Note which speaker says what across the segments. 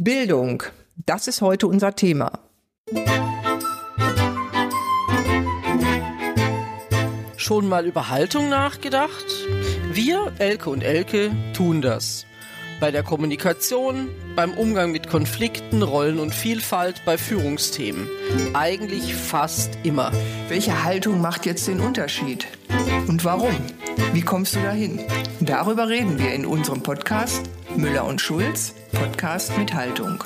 Speaker 1: Bildung, das ist heute unser Thema.
Speaker 2: Schon mal über Haltung nachgedacht? Wir, Elke und Elke, tun das. Bei der Kommunikation, beim Umgang mit Konflikten, Rollen und Vielfalt, bei Führungsthemen. Eigentlich fast immer.
Speaker 1: Welche Haltung macht jetzt den Unterschied? Und warum? Wie kommst du dahin? Darüber reden wir in unserem Podcast Müller und Schulz, Podcast mit Haltung.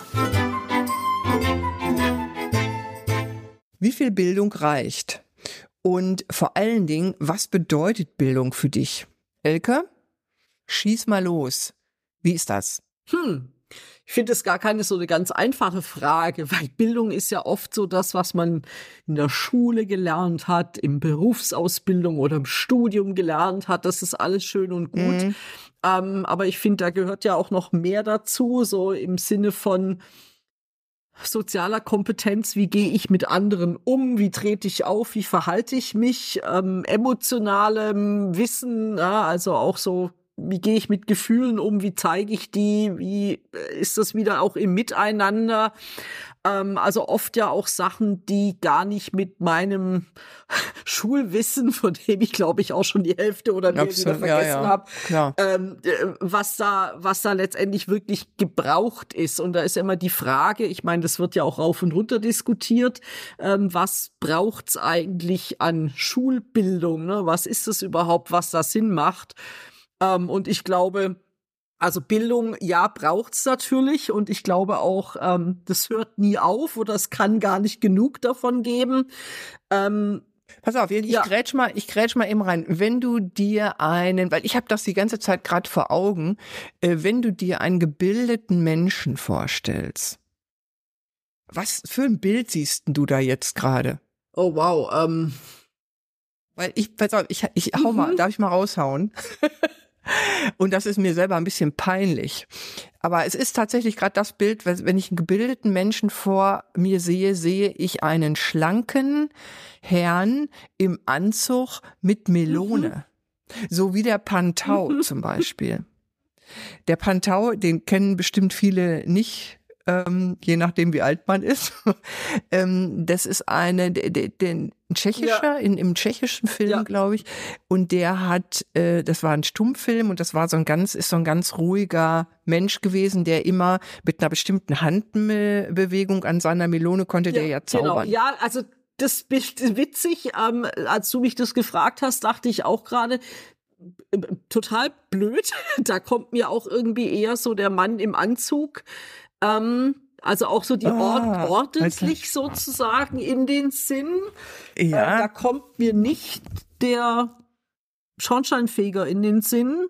Speaker 1: Wie viel Bildung reicht? Und vor allen Dingen, was bedeutet Bildung für dich? Elke, schieß mal los. Wie ist das?
Speaker 2: Hm. Ich finde es gar keine so eine ganz einfache Frage, weil Bildung ist ja oft so das, was man in der Schule gelernt hat, im Berufsausbildung oder im Studium gelernt hat. Das ist alles schön und gut. Mhm. Ähm, aber ich finde, da gehört ja auch noch mehr dazu, so im Sinne von sozialer Kompetenz, wie gehe ich mit anderen um, wie trete ich auf, wie verhalte ich mich, ähm, emotionalem Wissen, ja, also auch so wie gehe ich mit Gefühlen um, wie zeige ich die, wie äh, ist das wieder auch im Miteinander. Ähm, also oft ja auch Sachen, die gar nicht mit meinem Schulwissen, von dem ich glaube ich auch schon die Hälfte oder mehr wieder vergessen ja, ja. habe, ähm, äh, was da, was da letztendlich wirklich gebraucht ist. Und da ist ja immer die Frage, ich meine, das wird ja auch rauf und runter diskutiert, ähm, was braucht's eigentlich an Schulbildung? Ne? Was ist es überhaupt, was da Sinn macht? Ähm, und ich glaube, also Bildung, ja, braucht's natürlich und ich glaube auch, ähm, das hört nie auf oder es kann gar nicht genug davon geben. Ähm,
Speaker 1: Pass auf, ich ja. grätsch mal, ich grätsch mal eben rein. Wenn du dir einen, weil ich habe das die ganze Zeit gerade vor Augen, äh, wenn du dir einen gebildeten Menschen vorstellst, was für ein Bild siehst du da jetzt gerade?
Speaker 2: Oh wow, ähm.
Speaker 1: Weil ich, pass auf, ich, ich hau mal, mhm. darf ich mal raushauen? Und das ist mir selber ein bisschen peinlich. Aber es ist tatsächlich gerade das Bild, wenn ich einen gebildeten Menschen vor mir sehe, sehe ich einen schlanken Herrn im Anzug mit Melone. Mhm. So wie der Pantau mhm. zum Beispiel. Der Pantau, den kennen bestimmt viele nicht, ähm, je nachdem wie alt man ist. ähm, das ist eine, den tschechischer, ja. in, im tschechischen Film, ja. glaube ich. Und der hat, äh, das war ein Stummfilm und das war so ein ganz, ist so ein ganz ruhiger Mensch gewesen, der immer mit einer bestimmten Handbewegung an seiner Melone konnte ja, der ja genau. zaubern.
Speaker 2: Genau. Ja, also das ist witzig. Ähm, als du mich das gefragt hast, dachte ich auch gerade, total blöd. Da kommt mir auch irgendwie eher so der Mann im Anzug ähm, also auch so die ah, Ord ordentlich also. sozusagen in den Sinn. Ja. Äh, da kommt mir nicht der Schornsteinfeger in den Sinn.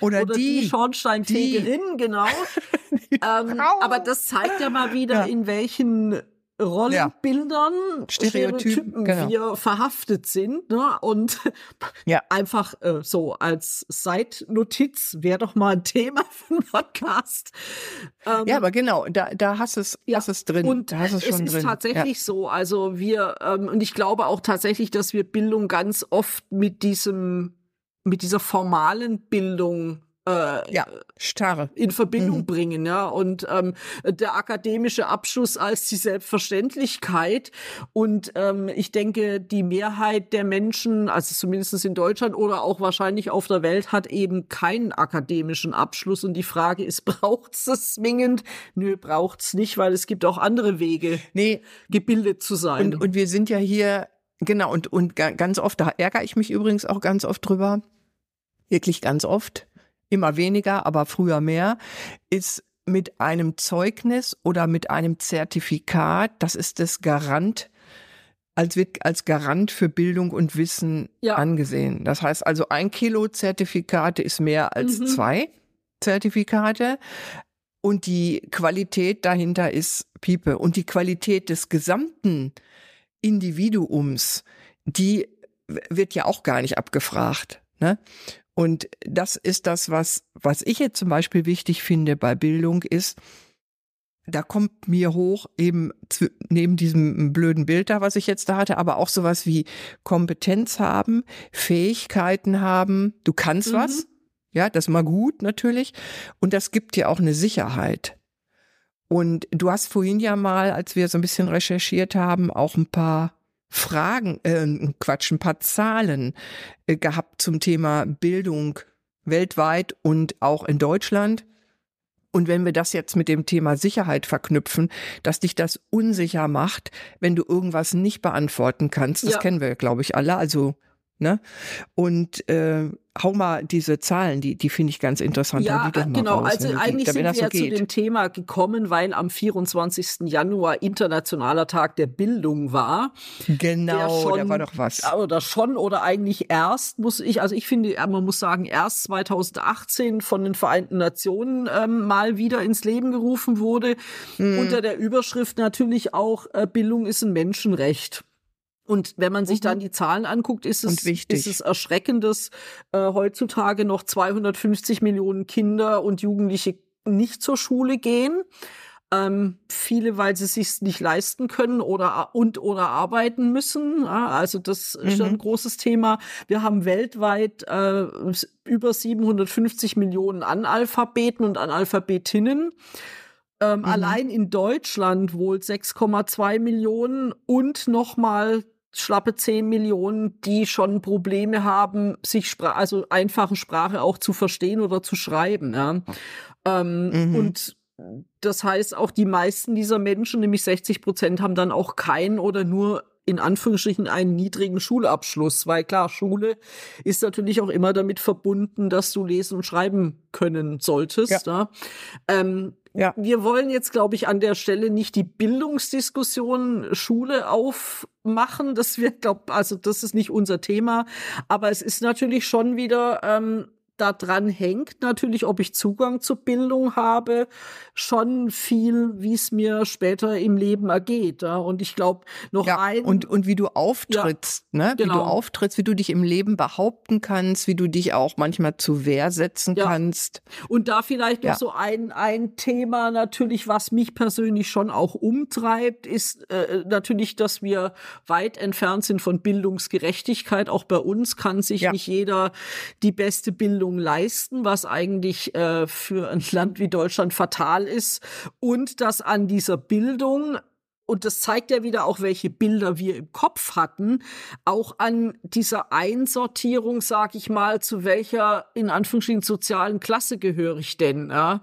Speaker 1: Oder, Oder die,
Speaker 2: die Schornsteinfegerin, die. genau. ähm, aber das zeigt ja mal wieder, ja. in welchen Rollenbildern, ja. Stereotypen, Stereotypen genau. wir verhaftet sind. Ne? Und ja. einfach äh, so als Seitnotiz wäre doch mal ein Thema für einen Podcast.
Speaker 1: Ähm, ja, aber genau, da, da hast es, ja. hast es drin.
Speaker 2: Und da hast es, es ist drin. tatsächlich ja. so. Also wir, ähm, und ich glaube auch tatsächlich, dass wir Bildung ganz oft mit diesem, mit dieser formalen Bildung äh, ja, starre in Verbindung mhm. bringen, ja. Und ähm, der akademische Abschluss als die Selbstverständlichkeit. Und ähm, ich denke, die Mehrheit der Menschen, also zumindest in Deutschland oder auch wahrscheinlich auf der Welt, hat eben keinen akademischen Abschluss. Und die Frage ist, braucht's das zwingend? Nö, braucht's nicht, weil es gibt auch andere Wege, nee. gebildet zu sein.
Speaker 1: Und, und wir sind ja hier, genau, und, und ganz oft, da ärgere ich mich übrigens auch ganz oft drüber, wirklich ganz oft, immer weniger, aber früher mehr, ist mit einem Zeugnis oder mit einem Zertifikat, das ist das Garant, als wird als Garant für Bildung und Wissen ja. angesehen. Das heißt also, ein Kilo Zertifikate ist mehr als mhm. zwei Zertifikate. Und die Qualität dahinter ist Piepe. Und die Qualität des gesamten Individuums, die wird ja auch gar nicht abgefragt. Ne? Und das ist das, was, was ich jetzt zum Beispiel wichtig finde bei Bildung ist, da kommt mir hoch eben neben diesem blöden Bild da, was ich jetzt da hatte, aber auch sowas wie Kompetenz haben, Fähigkeiten haben. Du kannst mhm. was. Ja, das ist mal gut natürlich. Und das gibt dir auch eine Sicherheit. Und du hast vorhin ja mal, als wir so ein bisschen recherchiert haben, auch ein paar Fragen, äh, Quatsch, ein paar Zahlen äh, gehabt zum Thema Bildung weltweit und auch in Deutschland. Und wenn wir das jetzt mit dem Thema Sicherheit verknüpfen, dass dich das unsicher macht, wenn du irgendwas nicht beantworten kannst, das ja. kennen wir, glaube ich, alle. Also Ne? Und äh, hau mal diese Zahlen, die, die finde ich ganz interessant.
Speaker 2: Ja, genau. Raus, also eigentlich sind wir ja so zu dem Thema gekommen, weil am 24. Januar Internationaler Tag der Bildung war.
Speaker 1: Genau, schon, da war doch was.
Speaker 2: Oder schon oder eigentlich erst, muss ich, also ich finde, man muss sagen, erst 2018 von den Vereinten Nationen ähm, mal wieder ins Leben gerufen wurde. Mhm. Unter der Überschrift natürlich auch, äh, Bildung ist ein Menschenrecht. Und wenn man sich mhm. dann die Zahlen anguckt, ist es, ist es erschreckend, dass äh, heutzutage noch 250 Millionen Kinder und Jugendliche nicht zur Schule gehen. Ähm, viele, weil sie sich nicht leisten können oder und oder arbeiten müssen. Ja, also das ist mhm. ein großes Thema. Wir haben weltweit äh, über 750 Millionen Analphabeten und Analphabetinnen. Ähm, mhm. Allein in Deutschland wohl 6,2 Millionen und nochmal schlappe 10 Millionen, die schon Probleme haben, sich Spra also einfache Sprache auch zu verstehen oder zu schreiben. Ja. Ähm, mhm. Und das heißt, auch die meisten dieser Menschen, nämlich 60 Prozent, haben dann auch keinen oder nur in Anführungsstrichen einen niedrigen Schulabschluss, weil klar, Schule ist natürlich auch immer damit verbunden, dass du lesen und schreiben können solltest. Ja. ja. Ähm, ja. Wir wollen jetzt, glaube ich, an der Stelle nicht die Bildungsdiskussion Schule aufmachen. Das wird, glaube also das ist nicht unser Thema. Aber es ist natürlich schon wieder ähm, daran hängt natürlich, ob ich Zugang zur Bildung habe, schon viel, wie es mir später im Leben ergeht. Ja? Und ich glaube, noch
Speaker 1: ja,
Speaker 2: ein.
Speaker 1: Und, und wie du auftrittst, ja, ne? Wie genau. du auftrittst, wie du dich im Leben behaupten kannst, wie du dich auch manchmal zu Wehr setzen ja. kannst.
Speaker 2: Und da vielleicht noch so ein, ein Thema natürlich, was mich persönlich schon auch umtreibt, ist äh, natürlich, dass wir weit entfernt sind von Bildungsgerechtigkeit. Auch bei uns kann sich nicht jeder die beste Bildung Bildung leisten, was eigentlich äh, für ein Land wie Deutschland fatal ist. Und dass an dieser Bildung und das zeigt ja wieder auch, welche Bilder wir im Kopf hatten, auch an dieser Einsortierung, sag ich mal, zu welcher in Anführungsstrichen sozialen Klasse gehöre ich denn, ja,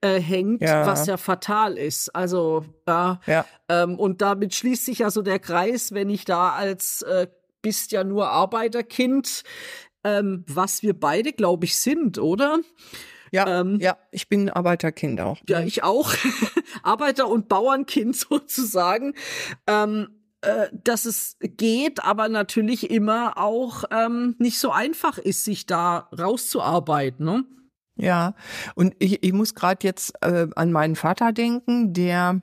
Speaker 2: äh, hängt, ja. was ja fatal ist. Also ja, ja. Ähm, und damit schließt sich ja so der Kreis, wenn ich da als äh, bist ja nur Arbeiterkind ähm, was wir beide, glaube ich, sind, oder?
Speaker 1: Ja, ähm, ja, ich bin Arbeiterkind auch.
Speaker 2: Ja, ich auch. Arbeiter- und Bauernkind sozusagen. Ähm, äh, dass es geht, aber natürlich immer auch ähm, nicht so einfach ist, sich da rauszuarbeiten. Ne?
Speaker 1: Ja, und ich, ich muss gerade jetzt äh, an meinen Vater denken, der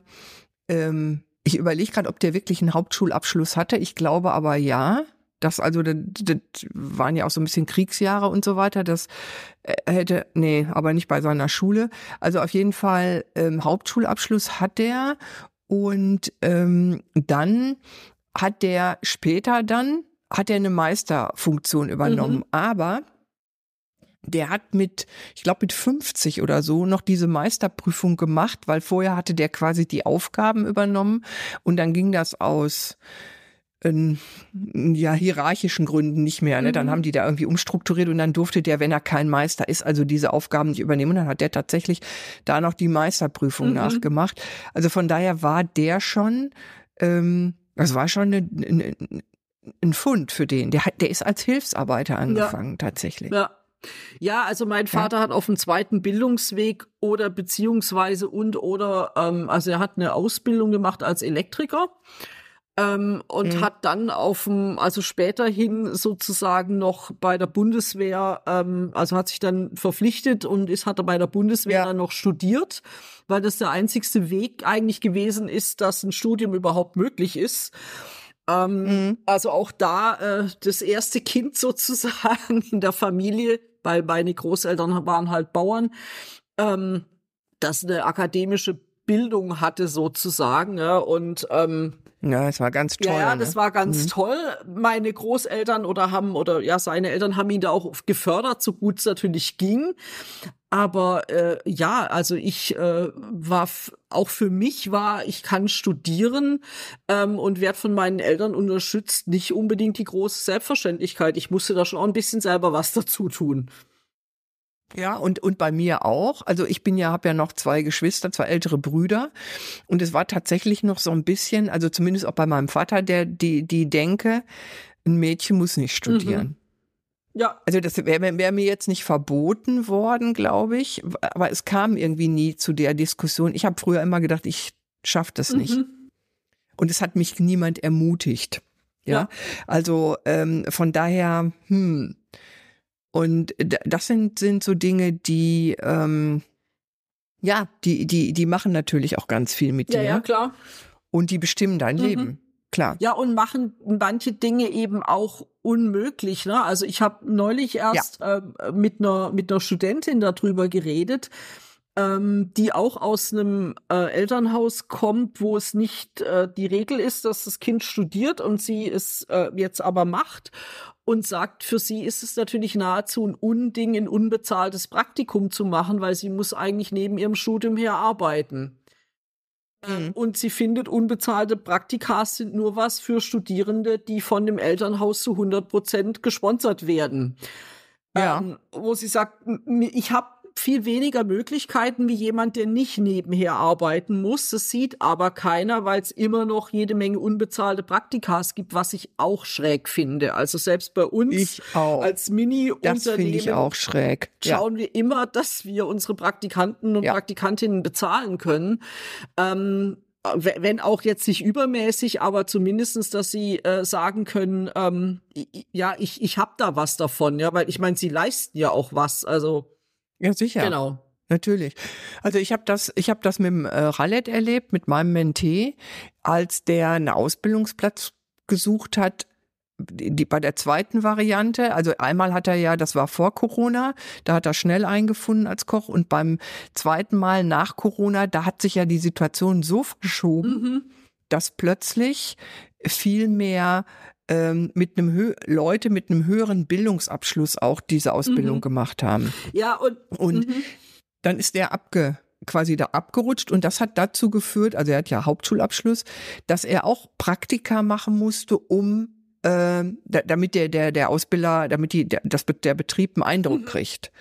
Speaker 1: ähm, ich überlege gerade, ob der wirklich einen Hauptschulabschluss hatte. Ich glaube aber ja. Das also, das, das waren ja auch so ein bisschen Kriegsjahre und so weiter. Das äh, hätte, nee, aber nicht bei seiner Schule. Also auf jeden Fall ähm, Hauptschulabschluss hat der und ähm, dann hat der später dann hat er eine Meisterfunktion übernommen. Mhm. Aber der hat mit, ich glaube mit 50 oder so noch diese Meisterprüfung gemacht, weil vorher hatte der quasi die Aufgaben übernommen und dann ging das aus in, ja, hierarchischen Gründen nicht mehr. Ne? Dann mhm. haben die da irgendwie umstrukturiert und dann durfte der, wenn er kein Meister ist, also diese Aufgaben nicht übernehmen. Und dann hat der tatsächlich da noch die Meisterprüfung mhm. nachgemacht. Also von daher war der schon, ähm, das war schon eine, eine, ein Fund für den. Der, hat, der ist als Hilfsarbeiter angefangen, ja. tatsächlich.
Speaker 2: Ja. Ja, also mein Vater ja. hat auf dem zweiten Bildungsweg oder beziehungsweise und oder, ähm, also er hat eine Ausbildung gemacht als Elektriker ähm, und mhm. hat dann auf dem, also späterhin sozusagen noch bei der Bundeswehr, ähm, also hat sich dann verpflichtet und ist, hat er bei der Bundeswehr ja. dann noch studiert, weil das der einzigste Weg eigentlich gewesen ist, dass ein Studium überhaupt möglich ist. Ähm, mhm. Also auch da äh, das erste Kind sozusagen in der Familie, weil meine Großeltern waren halt Bauern, ähm, das eine akademische Bildung hatte sozusagen ja, und ähm,
Speaker 1: Ja, das war ganz toll.
Speaker 2: Ja, ja
Speaker 1: ne?
Speaker 2: das war ganz mhm. toll. Meine Großeltern oder haben, oder ja, seine Eltern haben ihn da auch gefördert, so gut es natürlich ging. Aber äh, ja, also ich äh, war auch für mich war, ich kann studieren ähm, und werde von meinen Eltern unterstützt, nicht unbedingt die große Selbstverständlichkeit. Ich musste da schon auch ein bisschen selber was dazu tun.
Speaker 1: Ja, und, und bei mir auch. Also ich bin ja, habe ja noch zwei Geschwister, zwei ältere Brüder. Und es war tatsächlich noch so ein bisschen, also zumindest auch bei meinem Vater, der die, die Denke, ein Mädchen muss nicht studieren. Mhm. Ja. Also das wäre wär mir jetzt nicht verboten worden, glaube ich. Aber es kam irgendwie nie zu der Diskussion. Ich habe früher immer gedacht, ich schaffe das mhm. nicht. Und es hat mich niemand ermutigt. Ja. ja. Also ähm, von daher, hm, und das sind, sind so Dinge, die, ähm, ja, die, die, die machen natürlich auch ganz viel mit dir.
Speaker 2: Ja, ja, klar.
Speaker 1: Und die bestimmen dein mhm. Leben. Klar.
Speaker 2: Ja, und machen manche Dinge eben auch unmöglich. Ne? Also ich habe neulich erst ja. äh, mit einer mit einer Studentin darüber geredet, ähm, die auch aus einem äh, Elternhaus kommt, wo es nicht äh, die Regel ist, dass das Kind studiert und sie es äh, jetzt aber macht und sagt, für sie ist es natürlich nahezu ein Unding, ein unbezahltes Praktikum zu machen, weil sie muss eigentlich neben ihrem Studium her arbeiten. Mhm. Und sie findet, unbezahlte Praktikas sind nur was für Studierende, die von dem Elternhaus zu 100 Prozent gesponsert werden. Ja. Ähm, wo sie sagt, ich habe viel weniger Möglichkeiten wie jemand, der nicht nebenher arbeiten muss. Das sieht aber keiner, weil es immer noch jede Menge unbezahlte Praktikas gibt, was ich auch schräg finde. Also selbst bei uns als Mini-Unternehmen
Speaker 1: das finde ich auch schräg.
Speaker 2: schauen ja. wir immer, dass wir unsere Praktikanten und ja. Praktikantinnen bezahlen können. Ähm, wenn auch jetzt nicht übermäßig, aber zumindestens, dass sie äh, sagen können, ähm, ja, ich, ich habe da was davon, ja, weil ich meine, sie leisten ja auch was, also
Speaker 1: ja, sicher.
Speaker 2: Genau.
Speaker 1: Natürlich. Also ich habe das, ich habe das mit dem äh, Rallet erlebt, mit meinem Mentee, als der einen Ausbildungsplatz gesucht hat, die, bei der zweiten Variante, also einmal hat er ja, das war vor Corona, da hat er schnell eingefunden als Koch und beim zweiten Mal nach Corona, da hat sich ja die Situation so verschoben, mhm. dass plötzlich viel mehr ähm, mit einem Hö Leute mit einem höheren Bildungsabschluss auch diese Ausbildung mhm. gemacht haben.
Speaker 2: Ja, und,
Speaker 1: und mhm. dann ist der abge quasi da abgerutscht und das hat dazu geführt, also er hat ja Hauptschulabschluss, dass er auch Praktika machen musste, um äh, damit der der der Ausbilder, damit die der, das, der Betrieb einen Eindruck mhm. kriegt.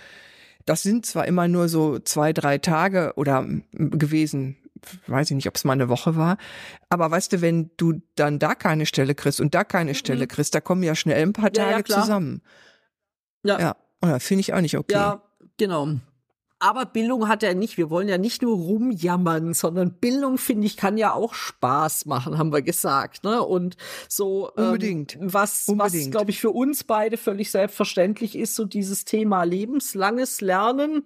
Speaker 1: Das sind zwar immer nur so zwei, drei Tage oder gewesen, weiß ich nicht, ob es mal eine Woche war. Aber weißt du, wenn du dann da keine Stelle kriegst und da keine mhm. Stelle kriegst, da kommen ja schnell ein paar Tage ja, ja, zusammen. Ja. Ja, ja finde ich auch nicht okay.
Speaker 2: Ja, genau. Aber Bildung hat er nicht. Wir wollen ja nicht nur rumjammern, sondern Bildung, finde ich, kann ja auch Spaß machen, haben wir gesagt. Ne? Und so
Speaker 1: ähm, Unbedingt.
Speaker 2: Ähm, was, Unbedingt. was glaube ich, für uns beide völlig selbstverständlich ist, so dieses Thema lebenslanges Lernen.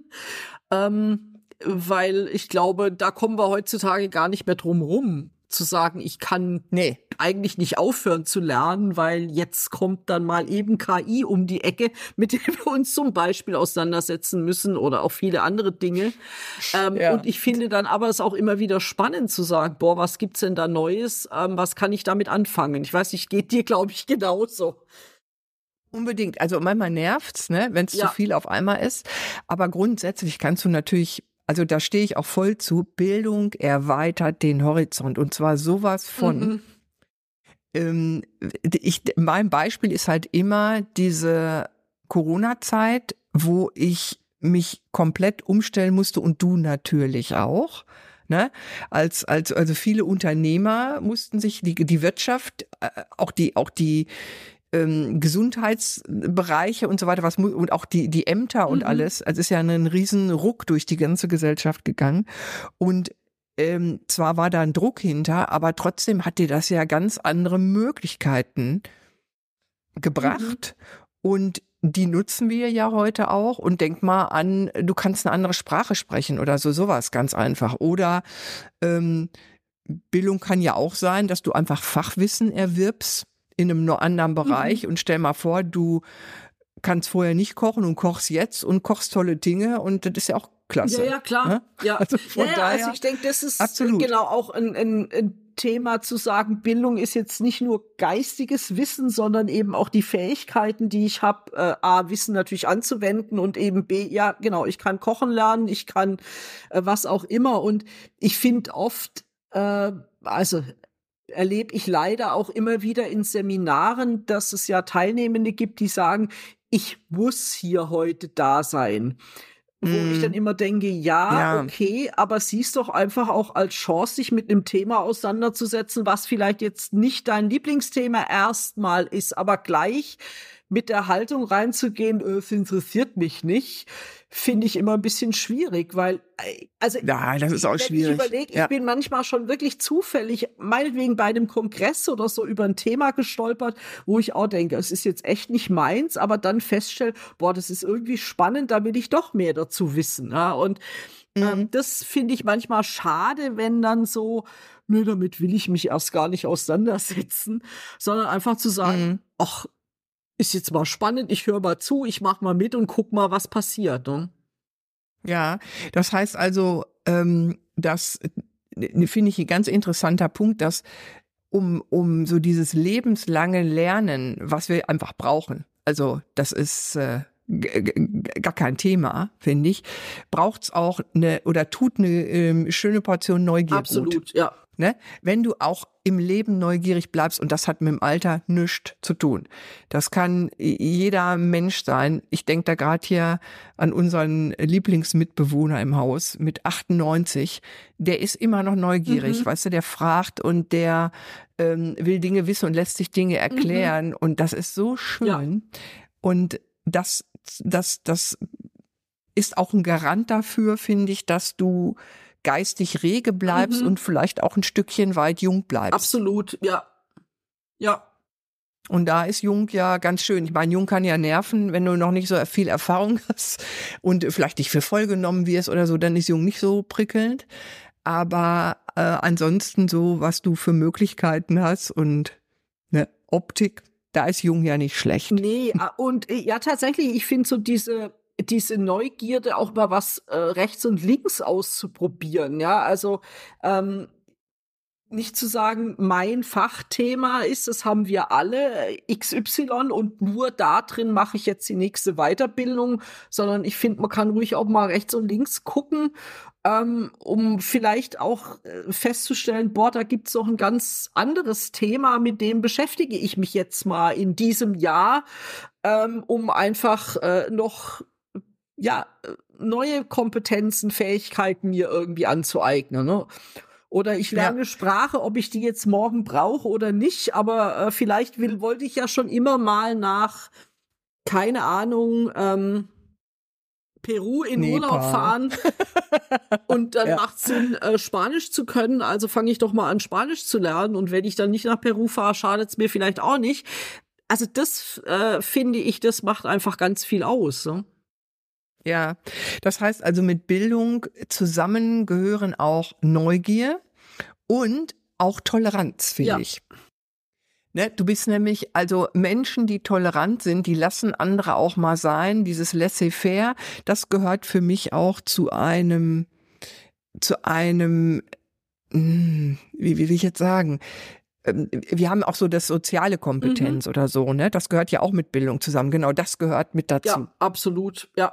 Speaker 2: Ähm, weil ich glaube, da kommen wir heutzutage gar nicht mehr drum rum zu sagen, ich kann nee. eigentlich nicht aufhören zu lernen, weil jetzt kommt dann mal eben KI um die Ecke, mit der wir uns zum Beispiel auseinandersetzen müssen oder auch viele andere Dinge. Ähm, ja. Und ich finde dann aber es auch immer wieder spannend zu sagen, boah, was gibt's denn da Neues? Ähm, was kann ich damit anfangen? Ich weiß nicht, geht dir, glaube ich, genauso.
Speaker 1: Unbedingt. Also manchmal nervt's, ne, wenn es ja. zu viel auf einmal ist. Aber grundsätzlich kannst du natürlich also da stehe ich auch voll zu. Bildung erweitert den Horizont und zwar sowas von. Mhm. Ähm, ich, mein Beispiel ist halt immer diese Corona-Zeit, wo ich mich komplett umstellen musste und du natürlich auch. Ne? Als, als, also viele Unternehmer mussten sich die, die Wirtschaft, äh, auch die, auch die, ähm, Gesundheitsbereiche und so weiter, was und auch die die Ämter und mhm. alles. Also ist ja ein riesen Ruck durch die ganze Gesellschaft gegangen und ähm, zwar war da ein Druck hinter, aber trotzdem hat dir das ja ganz andere Möglichkeiten gebracht mhm. und die nutzen wir ja heute auch und denk mal an, du kannst eine andere Sprache sprechen oder so sowas ganz einfach oder ähm, Bildung kann ja auch sein, dass du einfach Fachwissen erwirbst in einem anderen Bereich mhm. und stell mal vor, du kannst vorher nicht kochen und kochst jetzt und kochst tolle Dinge und das ist ja auch klasse.
Speaker 2: Ja, ja, klar.
Speaker 1: Ne?
Speaker 2: Ja,
Speaker 1: Also von
Speaker 2: ja,
Speaker 1: daher,
Speaker 2: also ich denke, das ist
Speaker 1: absolut.
Speaker 2: genau auch ein, ein, ein Thema zu sagen, Bildung ist jetzt nicht nur geistiges Wissen, sondern eben auch die Fähigkeiten, die ich habe, äh, A, Wissen natürlich anzuwenden und eben B, ja, genau, ich kann kochen lernen, ich kann äh, was auch immer. Und ich finde oft, äh, also erlebe ich leider auch immer wieder in Seminaren, dass es ja Teilnehmende gibt, die sagen, ich muss hier heute da sein. Wo ich
Speaker 1: Mm.
Speaker 2: dann immer denke, ja,
Speaker 1: Ja.
Speaker 2: okay, aber siehst doch einfach auch als Chance, sich mit einem Thema auseinanderzusetzen, was vielleicht jetzt nicht dein Lieblingsthema erstmal ist, aber gleich mit der Haltung reinzugehen, äh, es interessiert mich nicht, finde ich immer ein bisschen schwierig, weil, äh, also
Speaker 1: Ja, das ist auch
Speaker 2: wenn
Speaker 1: schwierig.
Speaker 2: Ich überlege, ich
Speaker 1: Ja.
Speaker 2: bin manchmal schon wirklich zufällig, meinetwegen bei einem Kongress oder so über ein Thema gestolpert, wo ich auch denke, es ist jetzt echt nicht meins, aber dann feststelle, boah, das ist irgendwie spannend, da will ich doch mehr dazu wissen. Ja? Und
Speaker 1: Mhm.
Speaker 2: ähm, das finde ich manchmal schade, wenn dann so, nö, damit will ich mich erst gar nicht auseinandersetzen, sondern einfach zu sagen,
Speaker 1: Mhm.
Speaker 2: Ist jetzt mal spannend, ich höre mal zu, ich mach mal mit und guck mal, was passiert. Ne?
Speaker 1: Ja, das heißt also, ähm, das äh, finde ich ein ganz interessanter Punkt, dass um, um so dieses lebenslange Lernen, was wir einfach brauchen, also das ist äh, gar kein Thema, finde ich, braucht's auch eine oder tut eine ähm, schöne Portion Neugier gut.
Speaker 2: Absolut, ja.
Speaker 1: Ne? Wenn du auch im Leben neugierig bleibst, und das hat mit dem Alter nichts zu tun. Das kann jeder Mensch sein. Ich denke da gerade hier an unseren Lieblingsmitbewohner im Haus mit 98. Der ist immer noch neugierig,
Speaker 2: Mhm.
Speaker 1: weißt du, der fragt und der ähm, will Dinge wissen und lässt sich Dinge erklären. Und das ist so schön.
Speaker 2: Ja.
Speaker 1: Und das, das, das ist auch ein Garant dafür, finde ich, dass du geistig rege bleibst
Speaker 2: Mhm.
Speaker 1: und vielleicht auch ein Stückchen weit jung bleibst.
Speaker 2: Absolut, ja. Ja,
Speaker 1: Und da ist Jung ja ganz schön. Ich meine, Jung kann ja nerven, wenn du noch nicht so viel Erfahrung hast und vielleicht nicht für voll genommen wirst oder so, dann ist Jung nicht so prickelnd. Aber äh, ansonsten so, was du für Möglichkeiten hast und ne, Optik, da ist Jung ja nicht schlecht.
Speaker 2: Nee, ah, und äh, ja, tatsächlich, ich finde so diese, diese Neugierde auch mal was äh, rechts und links auszuprobieren, ja, also ähm, nicht zu sagen, mein Fachthema ist, das haben wir alle, äh, XY und nur da drin mache ich jetzt die nächste Weiterbildung, sondern ich finde, man kann ruhig auch mal rechts und links gucken, ähm, um vielleicht auch äh, festzustellen, boah, da gibt's noch ein ganz anderes Thema, mit dem beschäftige ich mich jetzt mal in diesem Jahr, ähm, um einfach äh, noch ja neue Kompetenzen, Fähigkeiten mir irgendwie anzueignen. Ne? Oder ich lerne
Speaker 1: Ja.
Speaker 2: Sprache, ob ich die jetzt morgen brauche oder nicht, aber äh, vielleicht will, wollte ich ja schon immer mal nach, keine Ahnung, ähm, Peru in
Speaker 1: Nepal.
Speaker 2: Urlaub fahren und dann
Speaker 1: Ja.
Speaker 2: macht Sinn, äh, Spanisch zu können. Also fange ich doch mal an, Spanisch zu lernen. Und wenn ich dann nicht nach Peru fahre, schadet es mir vielleicht auch nicht. Also das äh, finde ich, das macht einfach ganz viel aus. Ne?
Speaker 1: Ja, das heißt also mit Bildung zusammen gehören auch Neugier und auch Toleranz, finde
Speaker 2: Ja.
Speaker 1: ich. Ne, du bist nämlich, also Menschen, die tolerant sind, die lassen andere auch mal sein, dieses Laissez-faire, das gehört für mich auch zu einem, zu einem, hm, wie, wie will ich jetzt sagen, ähm, wir haben auch so das soziale Kompetenz oder so, ne? Das gehört ja auch mit Bildung zusammen. Genau, das gehört mit dazu.
Speaker 2: Ja, absolut. Ja.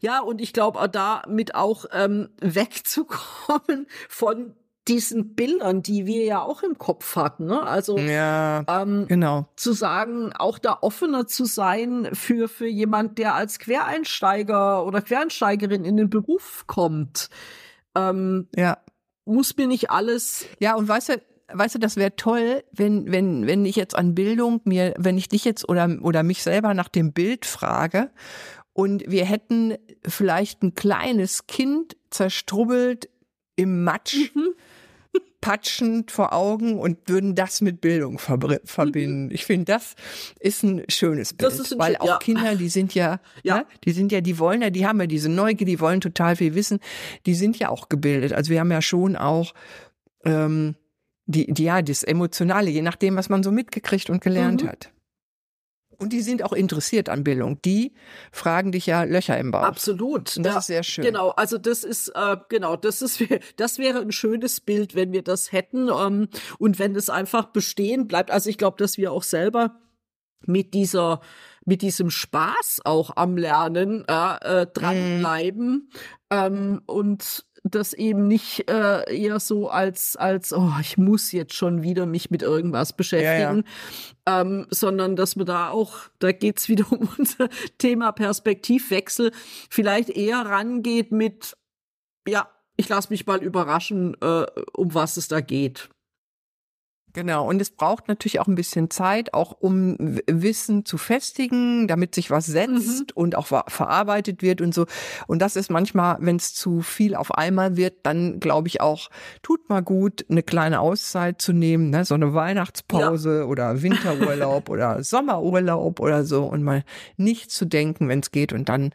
Speaker 2: Ja, und ich glaube, damit auch ähm, wegzukommen von diesen Bildern, die wir ja auch im Kopf hatten. Ne? Also
Speaker 1: Ja,
Speaker 2: ähm,
Speaker 1: genau.
Speaker 2: zu sagen, auch da offener zu sein für, für jemand, der als Quereinsteiger oder Quereinsteigerin in den Beruf kommt. Ähm,
Speaker 1: Ja.
Speaker 2: muss mir nicht alles
Speaker 1: Ja, und weißt du, weißt du, das wäre toll, wenn, wenn, wenn ich jetzt an Bildung mir, wenn ich dich jetzt oder, oder mich selber nach dem Bild frage und wir hätten vielleicht ein kleines Kind zerstrubbelt im Matsch,
Speaker 2: Mhm.
Speaker 1: patschend vor Augen und würden das mit Bildung verbr- verbinden. Ich finde, das ist ein schönes Bild,
Speaker 2: Das ist ein
Speaker 1: weil auch
Speaker 2: ja.
Speaker 1: Kinder, die sind ja,
Speaker 2: Ja.
Speaker 1: Ne, die sind ja, die wollen ja, die haben ja diese Neugier, die wollen total viel wissen, die sind ja auch gebildet. Also wir haben ja schon auch ähm, die, die, ja, das Emotionale, je nachdem, was man so mitgekriegt und gelernt
Speaker 2: Mhm.
Speaker 1: hat. Und die sind auch interessiert an Bildung. Die fragen dich ja Löcher im Bauch.
Speaker 2: Absolut.
Speaker 1: Und das
Speaker 2: ja,
Speaker 1: ist sehr schön.
Speaker 2: Genau, also das ist äh, genau, das ist das wäre ein schönes Bild, wenn wir das hätten ähm, und wenn es einfach bestehen bleibt. Also ich glaube, dass wir auch selber mit dieser mit diesem Spaß auch am Lernen äh, äh, dranbleiben mm. ähm, und das eben nicht äh, eher so als als oh ich muss jetzt schon wieder mich mit irgendwas beschäftigen, ja, ja. Ähm, sondern dass wir da auch da geht's wieder um unser Thema Perspektivwechsel vielleicht eher rangeht mit ja ich lasse mich mal überraschen, äh, um was es da geht.
Speaker 1: Genau, und es braucht natürlich auch ein bisschen Zeit, auch um Wissen zu festigen, damit sich was setzt mhm. und auch verarbeitet wird und so. Und das ist manchmal, wenn es zu viel auf einmal wird, dann glaube ich auch, tut mal gut, eine kleine Auszeit zu nehmen, ne? so eine Weihnachtspause ja. oder Winterurlaub oder Sommerurlaub oder so und mal nicht zu denken, wenn es geht und dann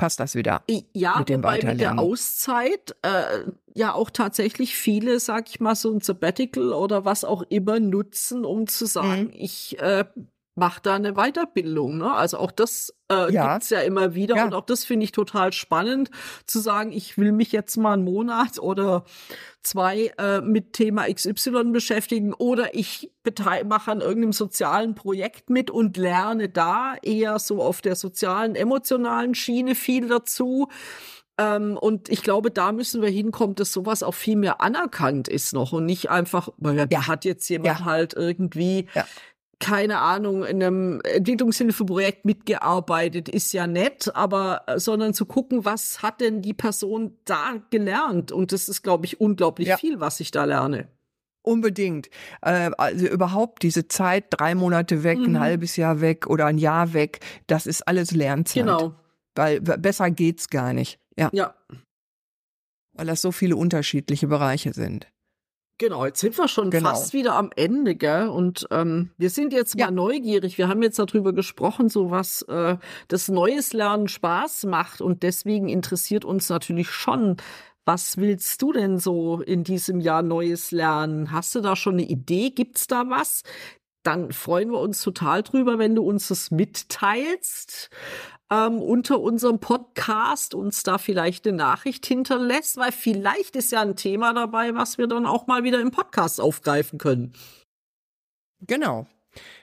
Speaker 1: passt das wieder.
Speaker 2: Ja, mit dem wobei mit der Auszeit äh, ja auch tatsächlich viele, sag ich mal, so ein Sabbatical oder was auch immer nutzen, um zu sagen, mhm. ich äh, macht da eine Weiterbildung. Ne? Also auch das äh, ja. gibt's ja immer wieder ja. und auch das finde ich total spannend zu sagen, ich will mich jetzt mal einen Monat oder zwei äh, mit Thema XY beschäftigen oder ich mache an irgendeinem sozialen Projekt mit und lerne da eher so auf der sozialen, emotionalen Schiene viel dazu. Ähm, und ich glaube, da müssen wir hinkommen, dass sowas auch viel mehr anerkannt ist noch und nicht einfach, ja, da hat jetzt jemand ja. halt irgendwie ja keine Ahnung, in einem Entwicklungshilfeprojekt mitgearbeitet, ist ja nett, aber äh, sondern zu gucken, was hat denn die Person da gelernt? Und das ist, glaube ich, unglaublich ja. viel, was ich da lerne.
Speaker 1: Unbedingt. Äh, also überhaupt diese Zeit, drei Monate weg, mhm. ein halbes Jahr weg oder ein Jahr weg, das ist alles Lernzeit. Genau. Weil besser geht's gar nicht. Ja. Ja. Weil das so viele unterschiedliche Bereiche sind.
Speaker 2: Genau, jetzt sind wir schon genau. fast wieder am Ende, gell? Und ähm, wir sind jetzt ja. mal neugierig. Wir haben jetzt darüber gesprochen, so was äh, das Neues Lernen Spaß macht. Und deswegen interessiert uns natürlich schon, was willst du denn so in diesem Jahr Neues lernen? Hast du da schon eine Idee? Gibt's da was? Dann freuen wir uns total drüber, wenn du uns das mitteilst ähm, unter unserem Podcast uns da vielleicht eine Nachricht hinterlässt, weil vielleicht ist ja ein Thema dabei, was wir dann auch mal wieder im Podcast aufgreifen können.
Speaker 1: Genau.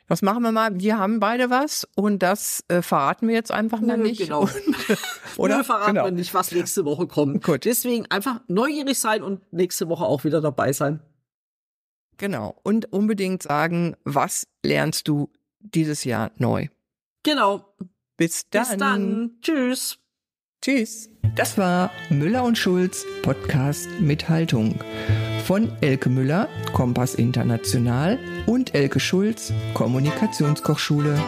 Speaker 1: Was machen wir mal? Wir haben beide was und das äh, verraten wir jetzt einfach mal Nö, nicht.
Speaker 2: Genau. Und, oder? Nö, verraten genau. wir nicht, was nächste Woche kommt. Gut. Deswegen einfach neugierig sein und nächste Woche auch wieder dabei sein.
Speaker 1: Genau. Und unbedingt sagen, was lernst du dieses Jahr neu?
Speaker 2: Genau.
Speaker 1: Bis dann.
Speaker 2: Bis dann. Tschüss.
Speaker 1: Tschüss. Das war Müller und Schulz Podcast mit Haltung. Von Elke Müller, Kompass International und Elke Schulz, Kommunikationskochschule.